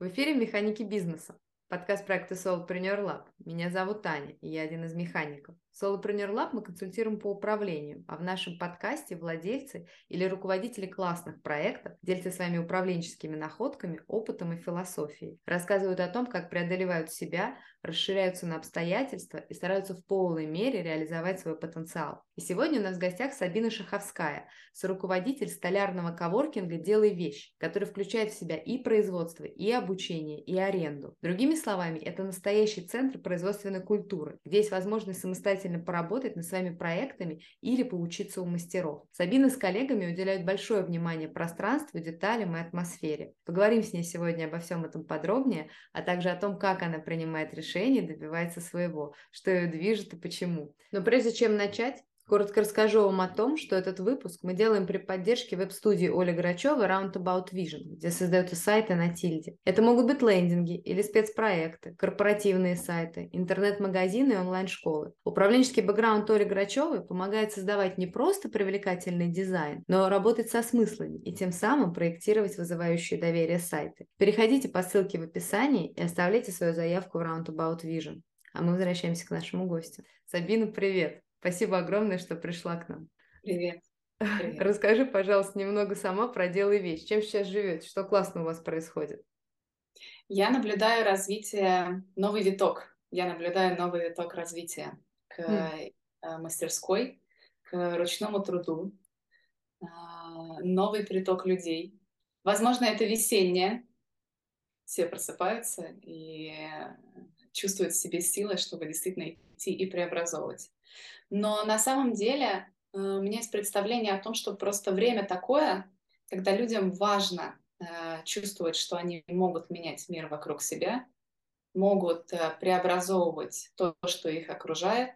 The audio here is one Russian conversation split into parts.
В эфире «Механики бизнеса». Подкаст проекта Solopreneur Lab. Меня зовут Таня, и я один из механиков. В Solopreneur Lab мы консультируем по управлению, а в нашем подкасте владельцы или руководители классных проектов делятся своими управленческими находками, опытом и философией. Рассказывают о том, как преодолевают себя, расширяются на обстоятельства и стараются в полной мере реализовать свой потенциал. И сегодня у нас в гостях Сабина Шаховская, соруководитель столярного коворкинга «Делай вещь», который включает в себя и производство, и обучение, и аренду. Другими словами, это настоящий центр производственной культуры, где есть возможность самостоятельно поработать над своими проектами или поучиться у мастеров. Сабина с коллегами уделяют большое внимание пространству, деталям и атмосфере. Поговорим с ней сегодня обо всем этом подробнее, а также о том, как она принимает решения и добивается своего, что ее движет и почему. Но прежде чем начать, Коротко расскажу вам о том, что этот выпуск мы делаем при поддержке веб-студии Оли Грачева Roundabout Vision, где создаются сайты на тильде. Это могут быть лендинги или спецпроекты, корпоративные сайты, интернет-магазины и онлайн-школы. Управленческий бэкграунд Оли Грачевой помогает создавать не просто привлекательный дизайн, но работать со смыслами и тем самым проектировать вызывающие доверие сайты. Переходите по ссылке в описании и оставляйте свою заявку в Roundabout Vision. А мы возвращаемся к нашему гостю. Сабина, привет! Спасибо огромное, что пришла к нам. Привет. Привет. Расскажи, пожалуйста, немного сама про дело и вещь. Чем сейчас живете? Что классно у вас происходит? Я наблюдаю развитие, новый виток. Я наблюдаю новый виток развития к mm. мастерской, к ручному труду, а, новый приток людей. Возможно, это весеннее. Все просыпаются и чувствуют в себе силы, чтобы действительно идти и преобразовывать. Но на самом деле э, у меня есть представление о том, что просто время такое, когда людям важно э, чувствовать, что они могут менять мир вокруг себя, могут э, преобразовывать то, что их окружает,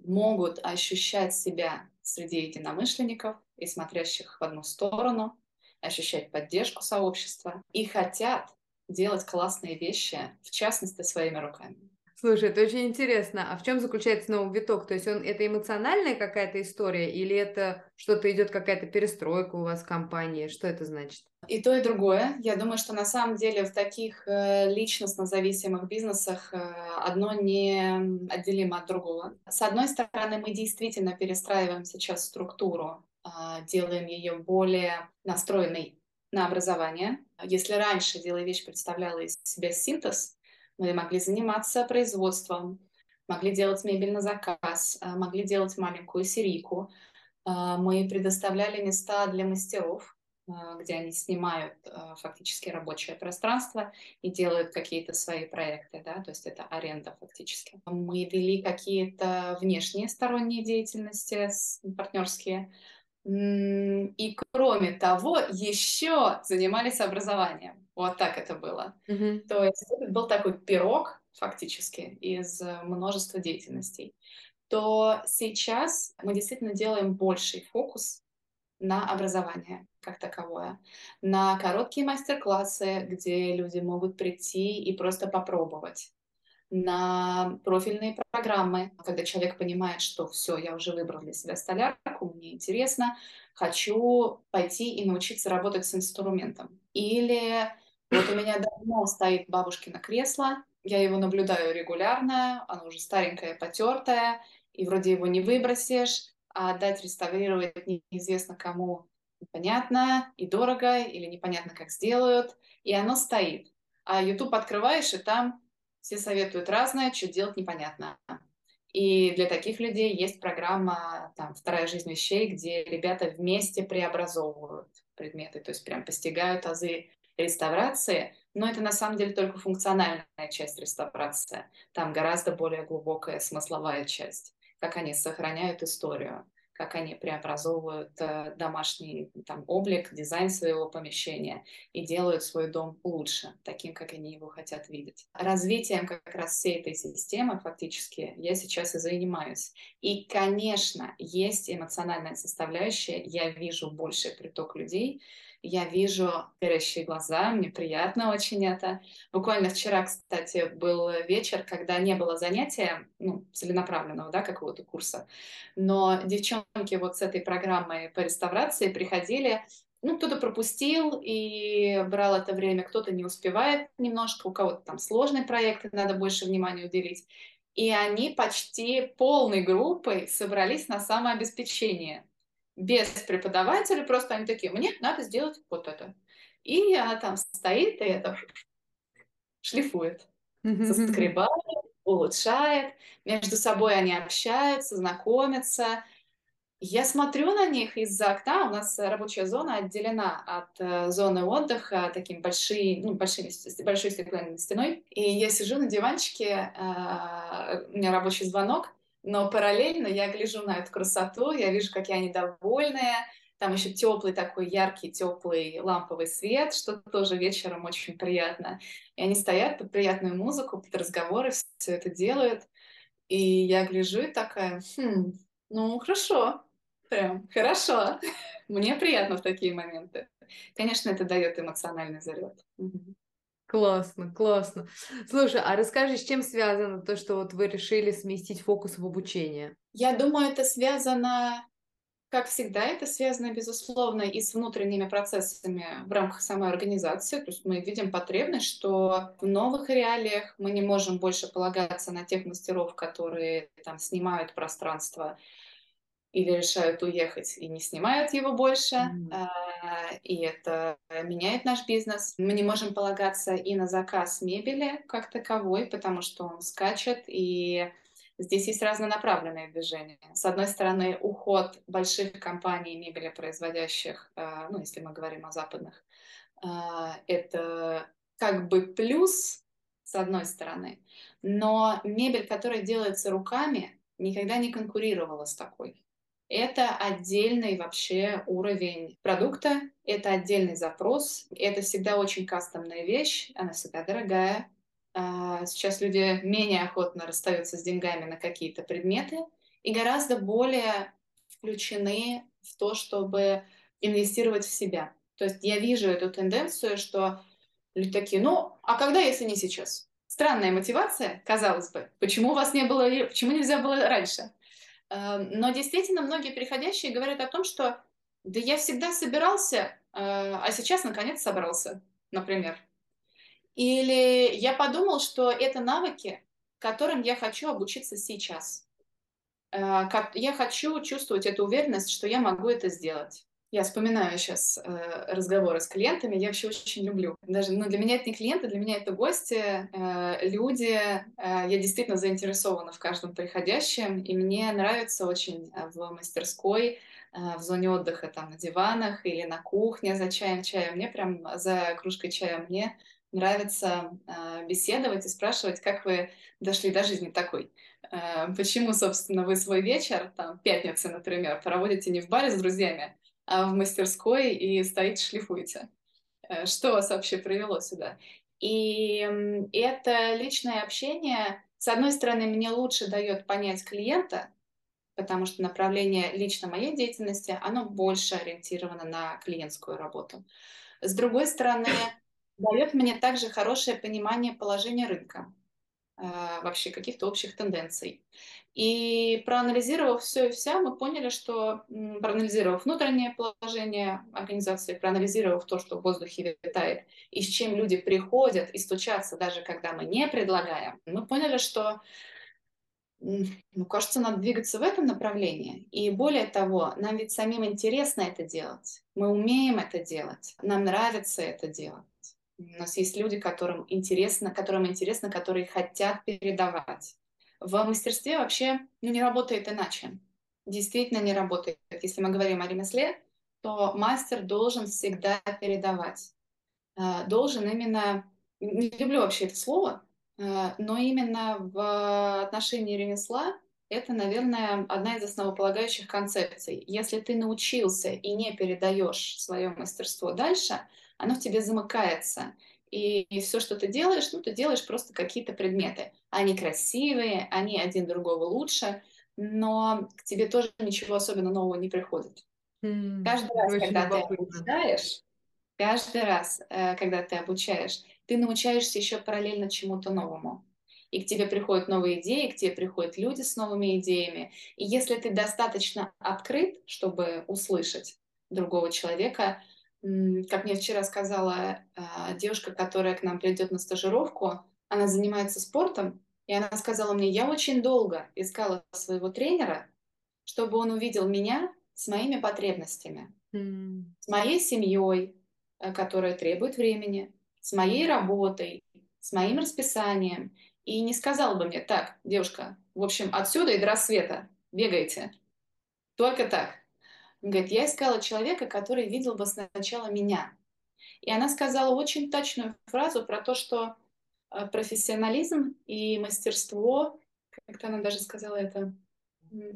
могут ощущать себя среди единомышленников и смотрящих в одну сторону, ощущать поддержку сообщества и хотят делать классные вещи, в частности, своими руками. Слушай, это очень интересно. А в чем заключается новый виток? То есть он это эмоциональная какая-то история или это что-то идет какая-то перестройка у вас в компании? Что это значит? И то, и другое. Я думаю, что на самом деле в таких э, личностно зависимых бизнесах э, одно не отделимо от другого. С одной стороны, мы действительно перестраиваем сейчас структуру, а, делаем ее более настроенной на образование. Если раньше «Делай вещь» представляла из себя синтез, мы могли заниматься производством, могли делать мебель на заказ, а, могли делать маленькую серийку. А, мы предоставляли места для мастеров, а, где они снимают фактически рабочее пространство и делают какие-то свои проекты, да, то есть это аренда фактически. Мы вели какие-то внешние сторонние деятельности партнерские, и кроме того, еще занимались образованием. Вот так это было. Mm-hmm. То есть это был такой пирог фактически из э, множества деятельностей. То сейчас мы действительно делаем больший фокус на образование как таковое, на короткие мастер-классы, где люди могут прийти и просто попробовать на профильные программы, когда человек понимает, что все, я уже выбрал для себя столярку, мне интересно, хочу пойти и научиться работать с инструментом. Или вот у меня давно стоит бабушкино кресло, я его наблюдаю регулярно, оно уже старенькое, потертое, и вроде его не выбросишь, а дать реставрировать неизвестно кому непонятно и дорого, или непонятно, как сделают, и оно стоит. А YouTube открываешь, и там все советуют разное, что делать непонятно. И для таких людей есть программа там, «Вторая жизнь вещей», где ребята вместе преобразовывают предметы, то есть прям постигают азы реставрации, но это на самом деле только функциональная часть реставрации. Там гораздо более глубокая смысловая часть, как они сохраняют историю как они преобразовывают э, домашний там, облик, дизайн своего помещения и делают свой дом лучше, таким, как они его хотят видеть. Развитием как раз всей этой системы фактически я сейчас и занимаюсь. И, конечно, есть эмоциональная составляющая, я вижу больший приток людей, я вижу горящие глаза, мне приятно очень это. Буквально вчера, кстати, был вечер, когда не было занятия, ну, целенаправленного, да, какого-то курса, но девчонки вот с этой программой по реставрации приходили ну, кто-то пропустил и брал это время, кто-то не успевает немножко, у кого-то там сложные проекты, надо больше внимания уделить. И они почти полной группой собрались на самообеспечение. Без преподавателя, просто они такие, мне надо сделать вот это. И она там стоит и это шлифует, соскребает, улучшает. Между собой они общаются, знакомятся. Я смотрю на них из-за окна. У нас рабочая зона отделена от э, зоны отдыха таким большой, ну, большой, большой стеклянной стеной. И я сижу на диванчике, э, у меня рабочий звонок, но параллельно я гляжу на эту красоту, я вижу, какие они довольные. Там еще теплый такой яркий, теплый ламповый свет, что тоже вечером очень приятно. И они стоят под приятную музыку, под разговоры, все это делают. И я гляжу и такая, хм, ну хорошо, прям хорошо. Мне приятно в такие моменты. Конечно, это дает эмоциональный заряд. Классно, классно. Слушай, а расскажи, с чем связано то, что вот вы решили сместить фокус в обучение? Я думаю, это связано как всегда, это связано, безусловно, и с внутренними процессами в рамках самой организации. То есть мы видим потребность, что в новых реалиях мы не можем больше полагаться на тех мастеров, которые там снимают пространство или решают уехать и не снимают его больше. Mm. И это меняет наш бизнес. Мы не можем полагаться и на заказ мебели как таковой, потому что он скачет и Здесь есть разнонаправленные движения. С одной стороны, уход больших компаний мебелепроизводящих, э, ну, если мы говорим о западных, э, это как бы плюс, с одной стороны, но мебель, которая делается руками, никогда не конкурировала с такой. Это отдельный вообще уровень продукта, это отдельный запрос, это всегда очень кастомная вещь, она всегда дорогая, а, сейчас люди менее охотно расстаются с деньгами на какие-то предметы и гораздо более включены в то, чтобы инвестировать в себя. То есть я вижу эту тенденцию, что люди такие, ну, а когда, если не сейчас? Странная мотивация, казалось бы. Почему у вас не было, почему нельзя было раньше? А, но действительно многие приходящие говорят о том, что да я всегда собирался, а, а сейчас наконец собрался, например. Или я подумал, что это навыки, которым я хочу обучиться сейчас. Э, я хочу чувствовать эту уверенность, что я могу это сделать. Я вспоминаю сейчас э, разговоры с клиентами, я вообще очень люблю. Даже ну, для меня это не клиенты, для меня это гости, э, люди. Я действительно заинтересована в каждом приходящем, и мне нравится очень в мастерской, в зоне отдыха, там на диванах или на кухне за чаем, чаем. Мне прям за кружкой чая мне нравится э, беседовать и спрашивать, как вы дошли до жизни такой. Э, почему, собственно, вы свой вечер, там, пятницы, например, проводите не в баре с друзьями, в мастерской и стоите шлифуете. Э, что вас вообще привело сюда? И это личное общение, с одной стороны, мне лучше дает понять клиента, потому что направление лично моей деятельности, оно больше ориентировано на клиентскую работу. С другой стороны, дает мне также хорошее понимание положения рынка, а, вообще каких-то общих тенденций. И проанализировав все и вся, мы поняли, что проанализировав внутреннее положение организации, проанализировав то, что в воздухе витает, и с чем люди приходят и стучатся, даже когда мы не предлагаем, мы поняли, что ну, кажется, надо двигаться в этом направлении. И более того, нам ведь самим интересно это делать. Мы умеем это делать. Нам нравится это делать. У нас есть люди, которым интересно, которым интересно, которые хотят передавать. В мастерстве вообще ну, не работает иначе. Действительно не работает. Если мы говорим о ремесле, то мастер должен всегда передавать. Э, должен именно, не люблю вообще это слово, э, но именно в отношении ремесла это, наверное, одна из основополагающих концепций. Если ты научился и не передаешь свое мастерство дальше, оно в тебе замыкается. И, и все, что ты делаешь, ну, ты делаешь просто какие-то предметы. Они красивые, они один другого лучше, но к тебе тоже ничего особенно нового не приходит. Mm, каждый раз, когда ты обучаешь, каждый раз, э, когда ты обучаешь, ты научаешься еще параллельно чему-то новому. И к тебе приходят новые идеи, к тебе приходят люди с новыми идеями. И если ты достаточно открыт, чтобы услышать другого человека, как мне вчера сказала а, девушка, которая к нам придет на стажировку, она занимается спортом, и она сказала мне, я очень долго искала своего тренера, чтобы он увидел меня с моими потребностями, mm. с моей семьей, э, которая требует времени, с моей работой, с моим расписанием, и не сказал бы мне, так, девушка, в общем, отсюда и до рассвета бегайте. Только так. Говорит, я искала человека, который видел бы сначала меня. И она сказала очень точную фразу про то, что э, профессионализм и мастерство, как-то она даже сказала это,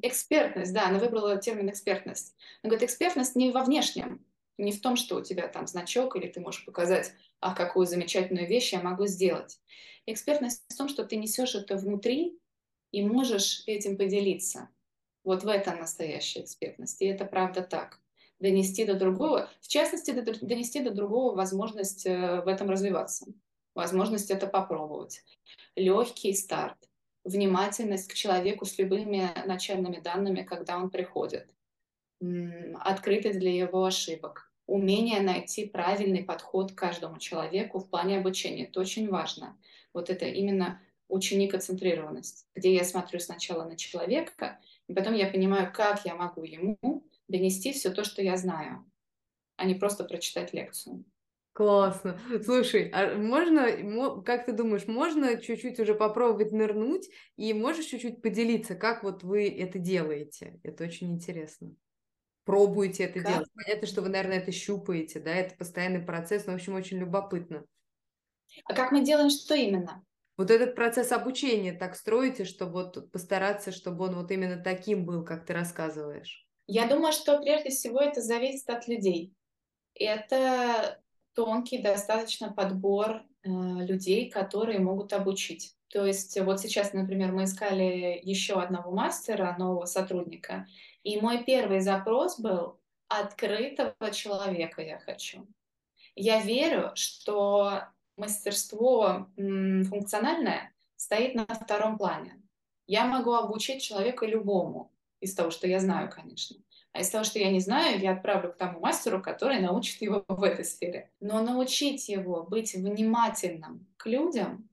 экспертность, да, она выбрала термин экспертность. Она говорит, экспертность не во внешнем, не в том, что у тебя там значок, или ты можешь показать, ах, какую замечательную вещь я могу сделать. Экспертность в том, что ты несешь это внутри и можешь этим поделиться. Вот в этом настоящая экспертность. И это правда так. Донести до другого, в частности, донести до другого возможность э, в этом развиваться, возможность это попробовать. Легкий старт, внимательность к человеку с любыми начальными данными, когда он приходит, открытость для его ошибок, умение найти правильный подход к каждому человеку в плане обучения. Это очень важно. Вот это именно ученикоцентрированность, где я смотрю сначала на человека, и потом я понимаю, как я могу ему донести все то, что я знаю, а не просто прочитать лекцию. Классно. Слушай, а можно, как ты думаешь, можно чуть-чуть уже попробовать нырнуть и можешь чуть-чуть поделиться, как вот вы это делаете? Это очень интересно. Пробуете это как? делать. Понятно, что вы, наверное, это щупаете, да, это постоянный процесс, но, в общем, очень любопытно. А как мы делаем что именно? Вот этот процесс обучения так строите, чтобы вот постараться, чтобы он вот именно таким был, как ты рассказываешь? Я думаю, что прежде всего это зависит от людей. Это тонкий достаточно подбор э, людей, которые могут обучить. То есть вот сейчас, например, мы искали еще одного мастера, нового сотрудника, и мой первый запрос был открытого человека я хочу. Я верю, что мастерство функциональное стоит на втором плане. Я могу обучить человека любому, из того, что я знаю, конечно. А из того, что я не знаю, я отправлю к тому мастеру, который научит его в этой сфере. Но научить его быть внимательным к людям,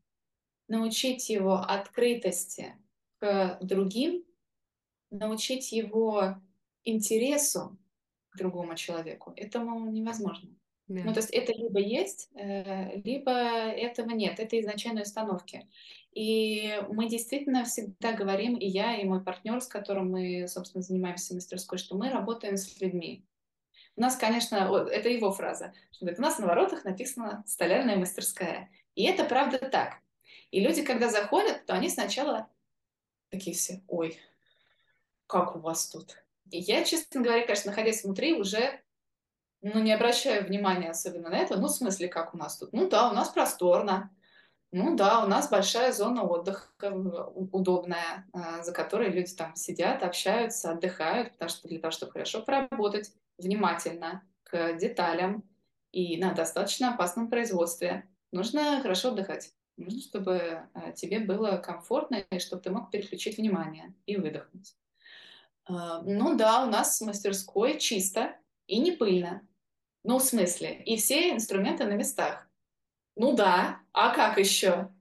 научить его открытости к другим, научить его интересу к другому человеку, этому невозможно. Ну, то есть это либо есть, э, либо этого нет. Это изначальные установки. И мы действительно всегда говорим, и я, и мой партнер, с которым мы, собственно, занимаемся мастерской, что мы работаем с людьми. У нас, конечно, это его фраза, что говорит, у нас на воротах написано «столярная мастерская». И это правда так. И люди, когда заходят, то они сначала такие все, ой, как у вас тут? И я, честно говоря, конечно, находясь внутри, уже ну, не обращаю внимания особенно на это. Ну, в смысле, как у нас тут? Ну да, у нас просторно. Ну да, у нас большая зона отдыха удобная, а, за которой люди там сидят, общаются, отдыхают, потому что для того, чтобы хорошо поработать внимательно к деталям и на достаточно опасном производстве, нужно хорошо отдыхать. Нужно, чтобы а, тебе было комфортно и чтобы ты мог переключить внимание и выдохнуть. А, ну да, у нас в мастерской чисто и не пыльно. Ну, в смысле, и все инструменты на местах. Ну да, а как еще?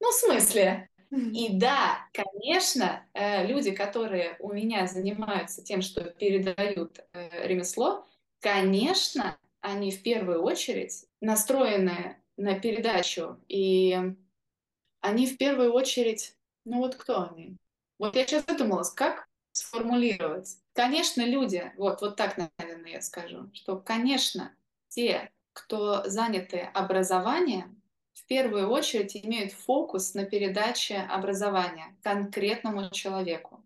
Ну, в смысле? И да, конечно, э, люди, которые у меня занимаются тем, что передают э, ремесло, конечно, они в первую очередь настроены на передачу, и они в первую очередь, ну вот кто они? Вот я сейчас задумалась, как сформулировать. Конечно, люди, вот, вот так, наверное, я скажу, что, конечно, те, кто заняты образованием, в первую очередь имеют фокус на передаче образования конкретному человеку.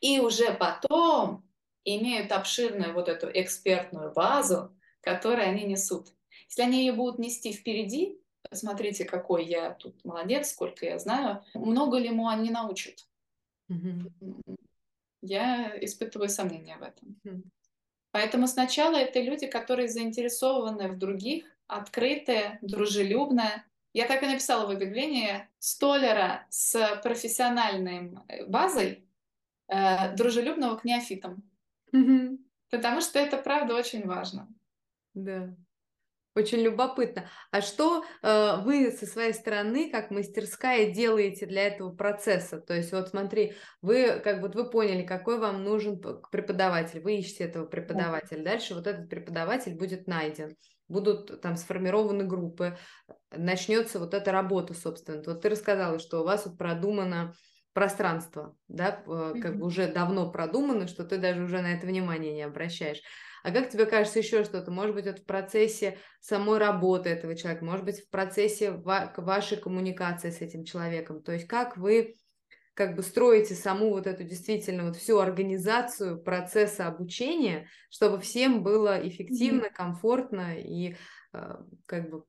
И уже потом имеют обширную вот эту экспертную базу, которую они несут. Если они ее будут нести впереди, посмотрите, какой я тут молодец, сколько я знаю, много ли ему они научат. Mm-hmm. Я испытываю сомнения в этом. Поэтому сначала это люди, которые заинтересованы в других, открытые, дружелюбные. Я так и написала в объявлении столяра с профессиональной э, базой, э, дружелюбного к неофитам. Mm-hmm. Потому что это правда очень важно. Да. Очень любопытно. А что э, вы со своей стороны, как мастерская, делаете для этого процесса? То есть, вот смотри, вы как вот вы поняли, какой вам нужен преподаватель, вы ищете этого преподавателя. Дальше вот этот преподаватель будет найден, будут там сформированы группы, начнется вот эта работа, собственно. Вот ты рассказала, что у вас вот продумано пространство, да, как бы уже давно продумано, что ты даже уже на это внимание не обращаешь. А как тебе кажется еще что-то? Может быть, это в процессе самой работы этого человека, может быть, в процессе ва- вашей коммуникации с этим человеком. То есть как вы как бы строите саму вот эту действительно вот всю организацию процесса обучения, чтобы всем было эффективно, комфортно и э, как бы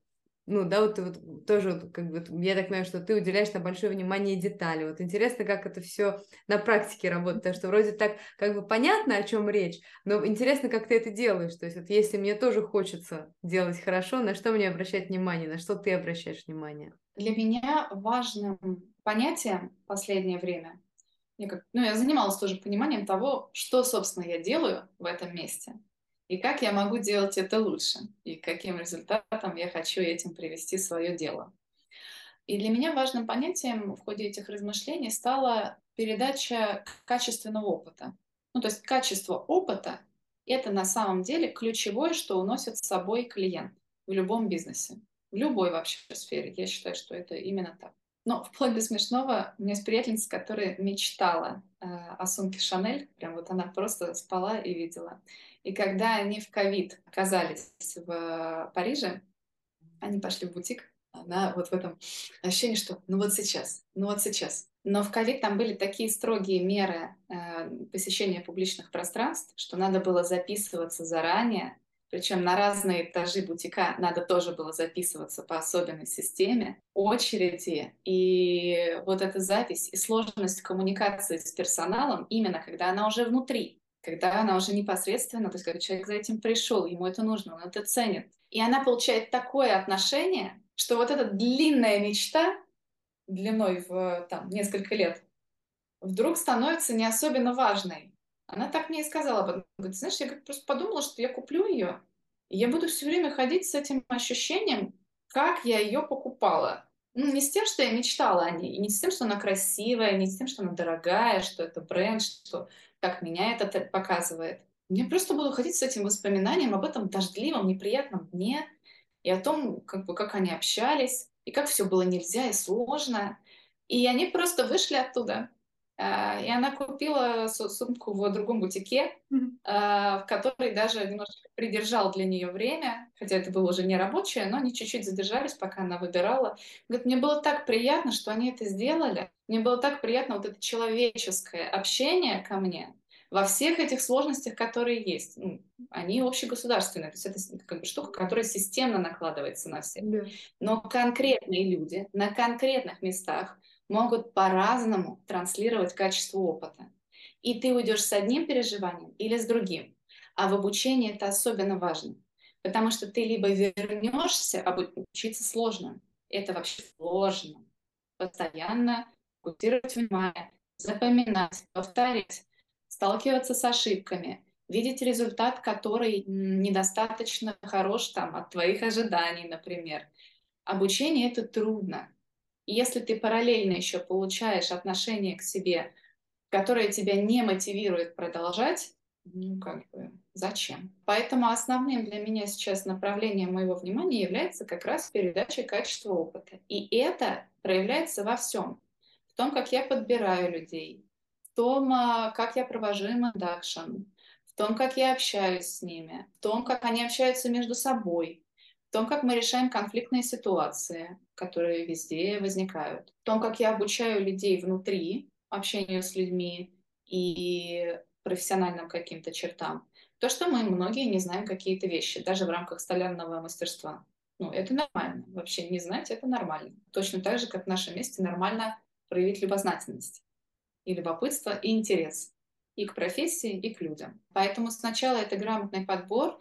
ну, да, вот, вот тоже, как бы, я так понимаю, что ты уделяешь на большое внимание детали. Вот интересно, как это все на практике работает, потому что вроде так, как бы понятно, о чем речь, но интересно, как ты это делаешь. То есть, вот если мне тоже хочется делать хорошо, на что мне обращать внимание, на что ты обращаешь внимание? Для меня важным понятием в последнее время, я, как, ну, я занималась тоже пониманием того, что, собственно, я делаю в этом месте и как я могу делать это лучше, и каким результатом я хочу этим привести свое дело. И для меня важным понятием в ходе этих размышлений стала передача качественного опыта. Ну, то есть качество опыта — это на самом деле ключевое, что уносит с собой клиент в любом бизнесе, в любой вообще сфере. Я считаю, что это именно так. Но вплоть до смешного, у меня есть приятельница, которая мечтала э, о сумке Шанель, прям вот она просто спала и видела. И когда они в ковид оказались в Париже, они пошли в бутик, она вот в этом ощущении, что ну вот сейчас, ну вот сейчас. Но в ковид там были такие строгие меры э, посещения публичных пространств, что надо было записываться заранее, причем на разные этажи бутика надо тоже было записываться по особенной системе, очереди. И вот эта запись и сложность коммуникации с персоналом, именно когда она уже внутри, когда она уже непосредственно, то есть когда человек за этим пришел, ему это нужно, он это ценит. И она получает такое отношение, что вот эта длинная мечта, длиной в там, несколько лет, вдруг становится не особенно важной. Она так мне и сказала. Говорит, знаешь, я просто подумала, что я куплю ее, и я буду все время ходить с этим ощущением, как я ее покупала. Ну, не с тем, что я мечтала о ней, и не с тем, что она красивая, не с тем, что она дорогая, что это бренд, что как меня это показывает. Мне просто было ходить с этим воспоминанием об этом дождливом, неприятном дне, и о том, как, бы, как они общались, и как все было нельзя и сложно. И они просто вышли оттуда. А, и она купила сумку в другом бутике, а, в которой даже немножко придержал для нее время, хотя это было уже не рабочее, но они чуть-чуть задержались, пока она выбирала. Говорит, мне было так приятно, что они это сделали. Мне было так приятно вот это человеческое общение ко мне во всех этих сложностях, которые есть. Ну, они общегосударственные, то есть это как бы штука, которая системно накладывается на всех. Да. Но конкретные люди на конкретных местах могут по-разному транслировать качество опыта. И ты уйдешь с одним переживанием или с другим. А в обучении это особенно важно. Потому что ты либо вернешься, а учиться сложно. Это вообще сложно. Постоянно фокусировать внимание, запоминать, повторить, сталкиваться с ошибками, видеть результат, который недостаточно хорош там, от твоих ожиданий, например. Обучение — это трудно. Если ты параллельно еще получаешь отношение к себе, которое тебя не мотивирует продолжать, ну как бы зачем? Поэтому основным для меня сейчас направлением моего внимания является как раз передача качества опыта. И это проявляется во всем в том, как я подбираю людей, в том, а, как я провожу им induction, в том, как я общаюсь с ними, в том, как они общаются между собой, том, как мы решаем конфликтные ситуации, которые везде возникают, в том, как я обучаю людей внутри общению с людьми и профессиональным каким-то чертам. То, что мы многие не знаем какие-то вещи, даже в рамках столярного мастерства. Ну, это нормально. Вообще не знать — это нормально. Точно так же, как в нашем месте нормально проявить любознательность и любопытство, и интерес и к профессии, и к людям. Поэтому сначала это грамотный подбор,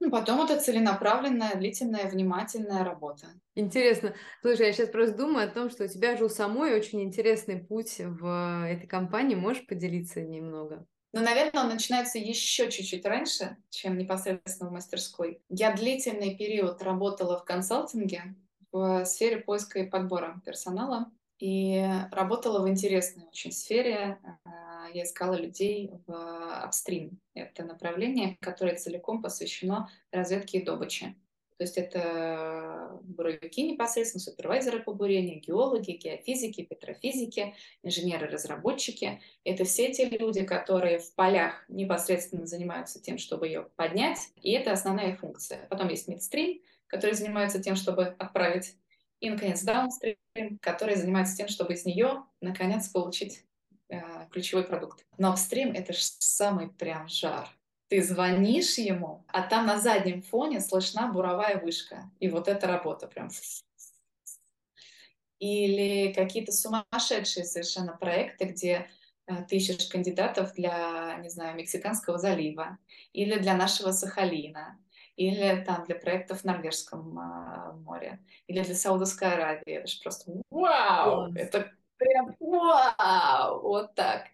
ну, потом это целенаправленная, длительная, внимательная работа. Интересно. Слушай, я сейчас просто думаю о том, что у тебя же у самой очень интересный путь в этой компании. Можешь поделиться немного? Но, наверное, он начинается еще чуть-чуть раньше, чем непосредственно в мастерской. Я длительный период работала в консалтинге в сфере поиска и подбора персонала и работала в интересной очень сфере. Я искала людей в апстрим. Это направление, которое целиком посвящено разведке и добыче. То есть это буровики непосредственно, супервайзеры по бурению, геологи, геофизики, петрофизики, инженеры-разработчики. Это все те люди, которые в полях непосредственно занимаются тем, чтобы ее поднять, и это основная функция. Потом есть мидстрим, который занимается тем, чтобы отправить, и, наконец, даунстрим, который занимается тем, чтобы из нее, наконец, получить э, ключевой продукт. Но апстрим — это же самый прям жар ты звонишь ему, а там на заднем фоне слышна буровая вышка. И вот эта работа прям. Или какие-то сумасшедшие совершенно проекты, где э, ты ищешь кандидатов для, не знаю, Мексиканского залива, или для нашего Сахалина, или там для проектов в Норвежском э, море, или для Саудовской Аравии. Это же просто вау! Это прям! Вот так.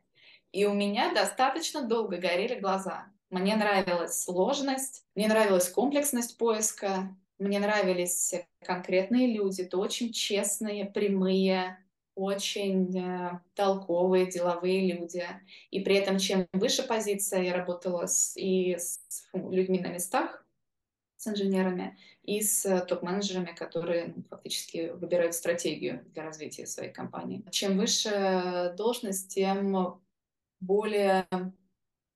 И у меня достаточно долго горели глаза. Мне нравилась сложность, мне нравилась комплексность поиска, мне нравились конкретные люди, то очень честные, прямые, очень э, толковые, деловые люди. И при этом, чем выше позиция, я работала с, и с людьми на местах, с инженерами, и с топ-менеджерами, которые ну, фактически выбирают стратегию для развития своей компании. Чем выше должность, тем более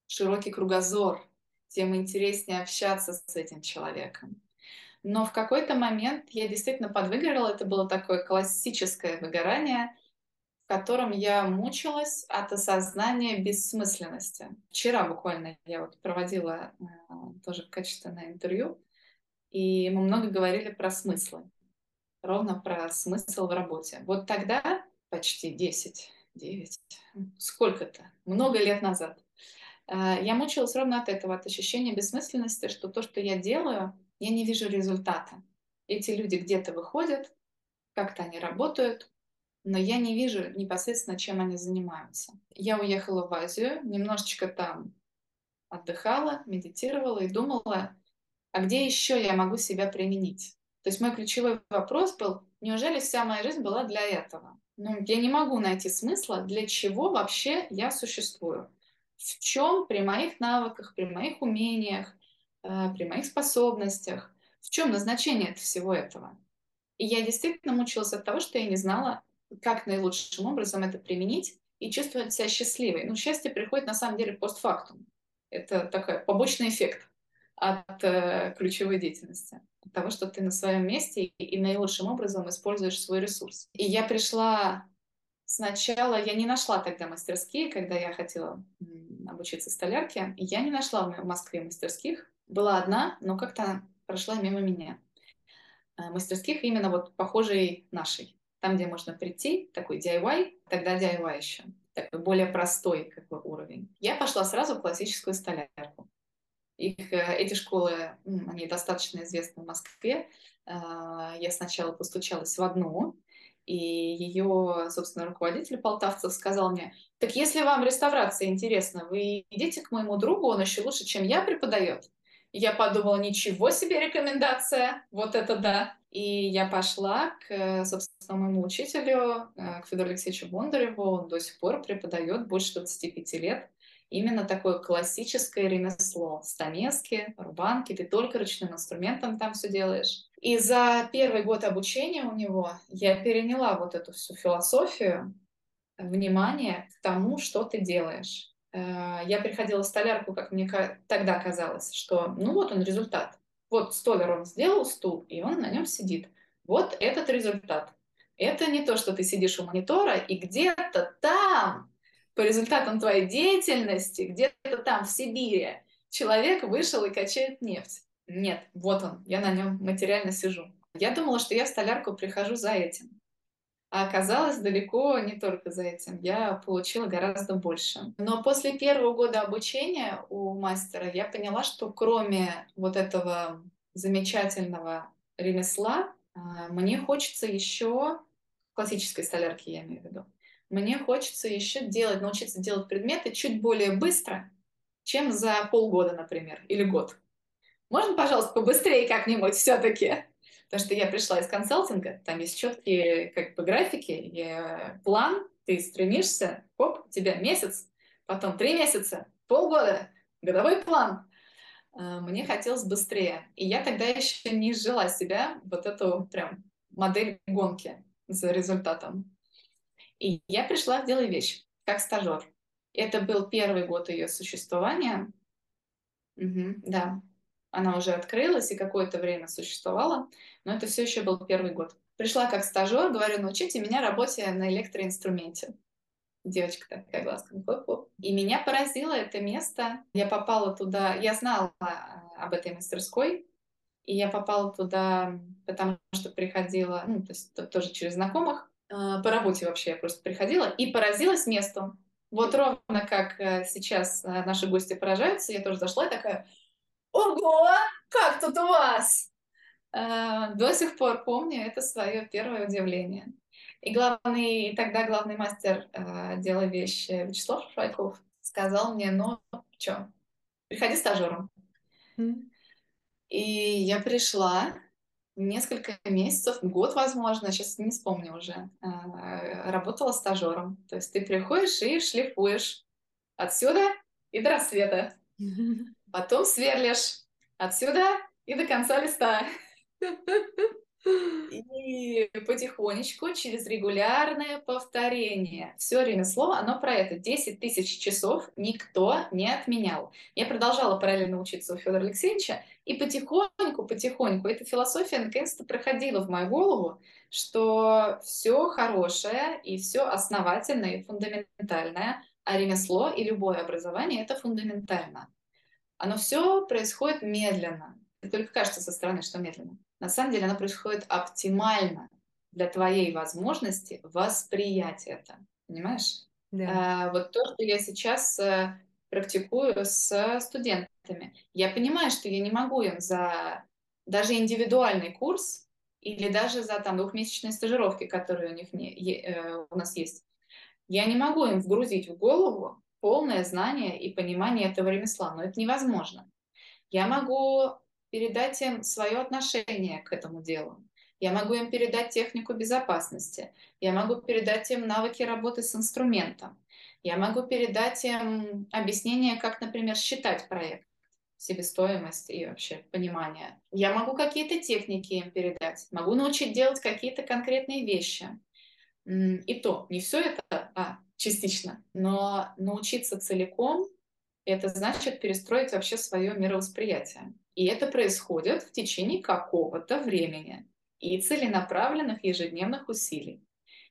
широкий кругозор, тем интереснее общаться с этим человеком. Но в какой-то момент я действительно подвыгорела. Это было такое классическое выгорание, в котором я мучилась от осознания бессмысленности. Вчера буквально я вот проводила э, тоже качественное интервью, и мы много говорили про смыслы. Ровно про смысл в работе. Вот тогда, почти 10, 9, сколько-то, много лет назад, Э, я мучилась ровно от этого, от ощущения бессмысленности, что то, что я делаю, я не вижу результата. Эти люди где-то выходят, как-то они работают, но я не вижу непосредственно, чем они занимаются. Я уехала в Азию, немножечко там отдыхала, медитировала и думала, а где еще я могу себя применить? То есть мой ключевой вопрос был, неужели вся моя жизнь была для этого? Ну, я не могу найти смысла, для чего вообще я существую в чем при моих навыках, при моих умениях, э, при моих способностях, в чем назначение всего этого. И я действительно мучилась от того, что я не знала, как наилучшим образом это применить и чувствовать себя счастливой. Ну, счастье приходит на самом деле постфактум. Это такой побочный эффект от э, ключевой деятельности, от того, что ты на своем месте и, наилучшим образом используешь свой ресурс. И я пришла сначала, я не нашла тогда мастерские, когда я хотела обучиться столярке. Я не нашла в Москве мастерских. Была одна, но как-то прошла мимо меня. Э, мастерских именно вот похожей нашей. Там, где можно прийти, такой DIY, тогда DIY еще. Такой более простой как бы, уровень. Я пошла сразу в классическую столярку. Их, э, эти школы, они достаточно известны в Москве. Э, я сначала постучалась в одну, и ее, собственно, руководитель полтавцев сказал мне, так если вам реставрация интересна, вы идите к моему другу, он еще лучше, чем я преподает. Я подумала, ничего себе рекомендация, вот это да. И я пошла к, собственно, моему учителю, э, к Федору Алексеевичу Бондареву, он до сих пор преподает больше 25 лет. Именно такое классическое ремесло. Стамески, рубанки, ты только ручным инструментом там все делаешь. И за первый год обучения у него я переняла вот эту всю философию внимания к тому, что ты делаешь. Э, я приходила в столярку, как мне тогда казалось, что ну вот он результат. Вот столер он сделал стул, и он на нем сидит. Вот этот результат. Это не то, что ты сидишь у монитора, и где-то там, по результатам твоей деятельности, где-то там в Сибири, человек вышел и качает нефть. Нет, вот он, я на нем материально сижу. Я думала, что я в столярку прихожу за этим. А оказалось далеко не только за этим. Я получила гораздо больше. Но после первого года обучения у мастера я поняла, что кроме вот этого замечательного ремесла, а, мне хочется еще классической столярки, я имею в виду, мне хочется еще делать, научиться делать предметы чуть более быстро, чем за полгода, например, или год. Можно, пожалуйста, побыстрее как-нибудь все-таки? Потому что я пришла из консалтинга, там есть четкие как бы графики, план, ты стремишься, оп, у тебя месяц, потом три месяца, полгода, годовой план. А, мне хотелось быстрее. И я тогда еще не жила себя вот эту прям модель гонки за результатом. И я пришла в «Делай вещь» как стажер. Это был первый год ее существования. Угу, да, она уже открылась и какое-то время существовала, но это все еще был первый год. Пришла как стажер, говорю, научите меня работе на электроинструменте. Девочка такая глазками хлоп И меня поразило это место. Я попала туда, я знала а, об этой мастерской, и я попала туда, потому что приходила, ну, то есть тоже через знакомых, по работе вообще я просто приходила и поразилась месту. Вот ровно как э, сейчас э, наши гости поражаются, я тоже зашла и такая, ого, как тут у вас? Э, до сих пор помню это свое первое удивление. И главный, тогда главный мастер э, дела вещи Вячеслав Швайков сказал мне, ну, что, приходи стажером. Mm. И я пришла несколько месяцев, год, возможно, сейчас не вспомню уже, э, работала стажером. То есть ты приходишь и шлифуешь отсюда и до рассвета. Потом сверлишь отсюда и до конца листа. И потихонечку, через регулярное повторение. Все ремесло, оно про это. 10 тысяч часов никто не отменял. Я продолжала параллельно учиться у Федора Алексеевича, и потихоньку, потихоньку эта философия наконец-то проходила в мою голову, что все хорошее и все основательное и фундаментальное, а ремесло и любое образование — это фундаментально. Оно все происходит медленно. Только кажется со стороны, что медленно на самом деле оно происходит оптимально для твоей возможности восприять это. Понимаешь? Да. А, вот то, что я сейчас а, практикую с студентами. Я понимаю, что я не могу им за даже индивидуальный курс или даже за там двухмесячные стажировки, которые у них не, э, у нас есть, я не могу им вгрузить в голову полное знание и понимание этого ремесла, но это невозможно. Я могу передать им свое отношение к этому делу. Я могу им передать технику безопасности. Я могу передать им навыки работы с инструментом. Я могу передать им объяснение, как, например, считать проект, себестоимость и вообще понимание. Я могу какие-то техники им передать, могу научить делать какие-то конкретные вещи. И то, не все это, а частично, но научиться целиком, это значит перестроить вообще свое мировосприятие. И это происходит в течение какого-то времени и целенаправленных ежедневных усилий.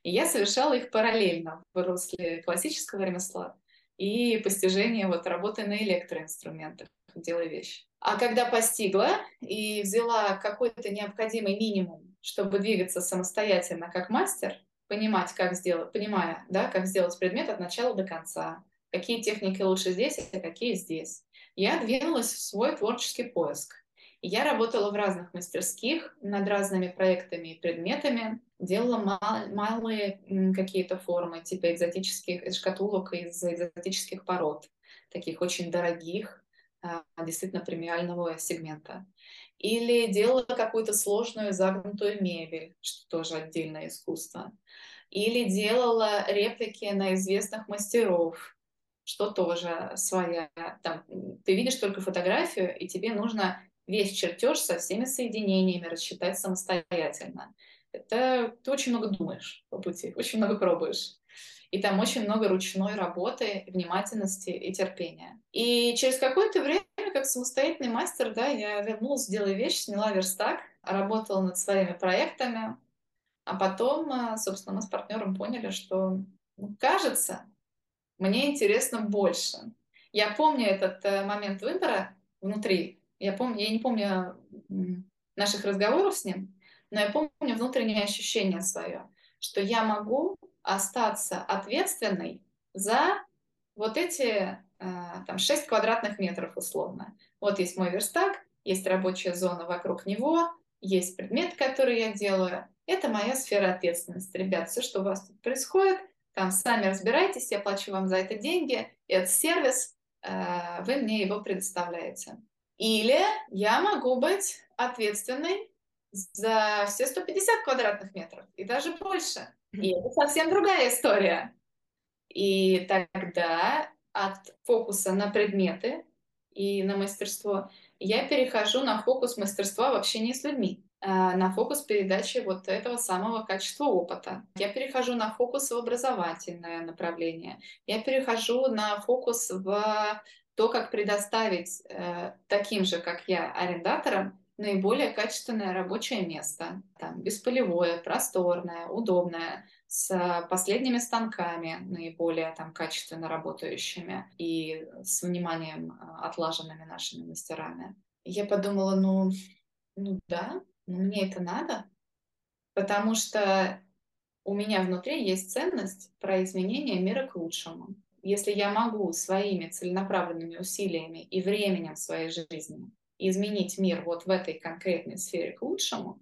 И я совершала их параллельно в русле классического ремесла и постижения вот работы на электроинструментах, делая вещи. А когда постигла и взяла какой-то необходимый минимум, чтобы двигаться самостоятельно как мастер, понимать, как сделать, понимая, да, как сделать предмет от начала до конца, какие техники лучше здесь, а какие здесь, я двинулась в свой творческий поиск. Я работала в разных мастерских над разными проектами и предметами, делала мал- малые какие-то формы, типа экзотических шкатулок из экзотических пород, таких очень дорогих, а, действительно премиального сегмента. Или делала какую-то сложную загнутую мебель, что тоже отдельное искусство. Или делала реплики на известных мастеров, что тоже своя. Там, ты видишь только фотографию, и тебе нужно весь чертеж со всеми соединениями рассчитать самостоятельно. Это ты очень много думаешь по пути, очень много пробуешь. И там очень много ручной работы, внимательности и терпения. И через какое-то время, как самостоятельный мастер, да, я вернулась, делая вещь, сняла верстак, работала над своими проектами, а потом, а, собственно, мы с партнером поняли, что ну, кажется, мне интересно больше. Я помню этот э, момент выбора внутри. Я, помню, я не помню наших разговоров с ним, но я помню внутреннее ощущение свое, что я могу остаться ответственной за вот эти э, там 6 квадратных метров условно. Вот есть мой верстак, есть рабочая зона вокруг него, есть предмет, который я делаю. Это моя сфера ответственности. Ребят, все, что у вас тут происходит, там сами разбирайтесь, я плачу вам за это деньги, это сервис, э, вы мне его предоставляете. Или я могу быть ответственной за все 150 квадратных метров и даже больше. И это совсем другая история. И тогда от фокуса на предметы и на мастерство я перехожу на фокус мастерства в общении с людьми, на фокус передачи вот этого самого качества опыта. Я перехожу на фокус в образовательное направление. Я перехожу на фокус в то, как предоставить э, таким же, как я, арендаторам наиболее качественное рабочее место, там, бесполевое, просторное, удобное, с последними станками, наиболее там качественно работающими и с вниманием а, отлаженными нашими мастерами. Я подумала, ну, ну да, но мне это надо, потому что у меня внутри есть ценность про изменение мира к лучшему. Если я могу своими целенаправленными усилиями и временем своей жизни изменить мир вот в этой конкретной сфере к лучшему,